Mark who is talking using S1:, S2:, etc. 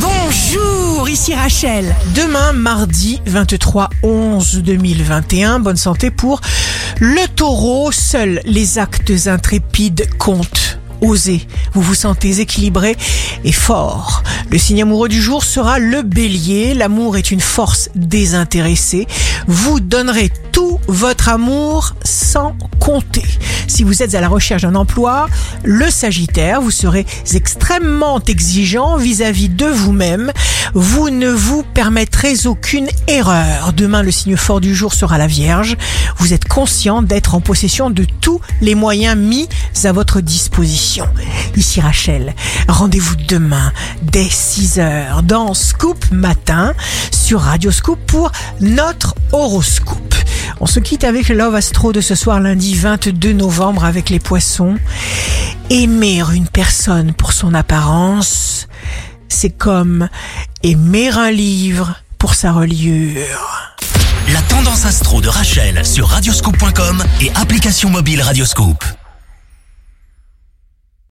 S1: Bonjour, ici Rachel. Demain, mardi 23 11 2021, bonne santé pour le taureau. Seuls les actes intrépides comptent. Osez, vous vous sentez équilibré et fort. Le signe amoureux du jour sera le bélier. L'amour est une force désintéressée. Vous donnerez tout votre amour sans compter. Si vous êtes à la recherche d'un emploi, le Sagittaire, vous serez extrêmement exigeant vis-à-vis de vous-même. Vous ne vous permettrez aucune erreur. Demain, le signe fort du jour sera la Vierge. Vous êtes conscient d'être en possession de tous les moyens mis à votre disposition. Ici Rachel, rendez-vous demain dès 6 heures dans Scoop Matin sur Radio Scoop pour notre horoscope. On se quitte avec Love Astro de ce soir lundi 22 novembre avec les poissons. Aimer une personne pour son apparence, c'est comme aimer un livre pour sa reliure.
S2: La tendance astro de Rachel sur radioscope.com et application mobile Radioscope.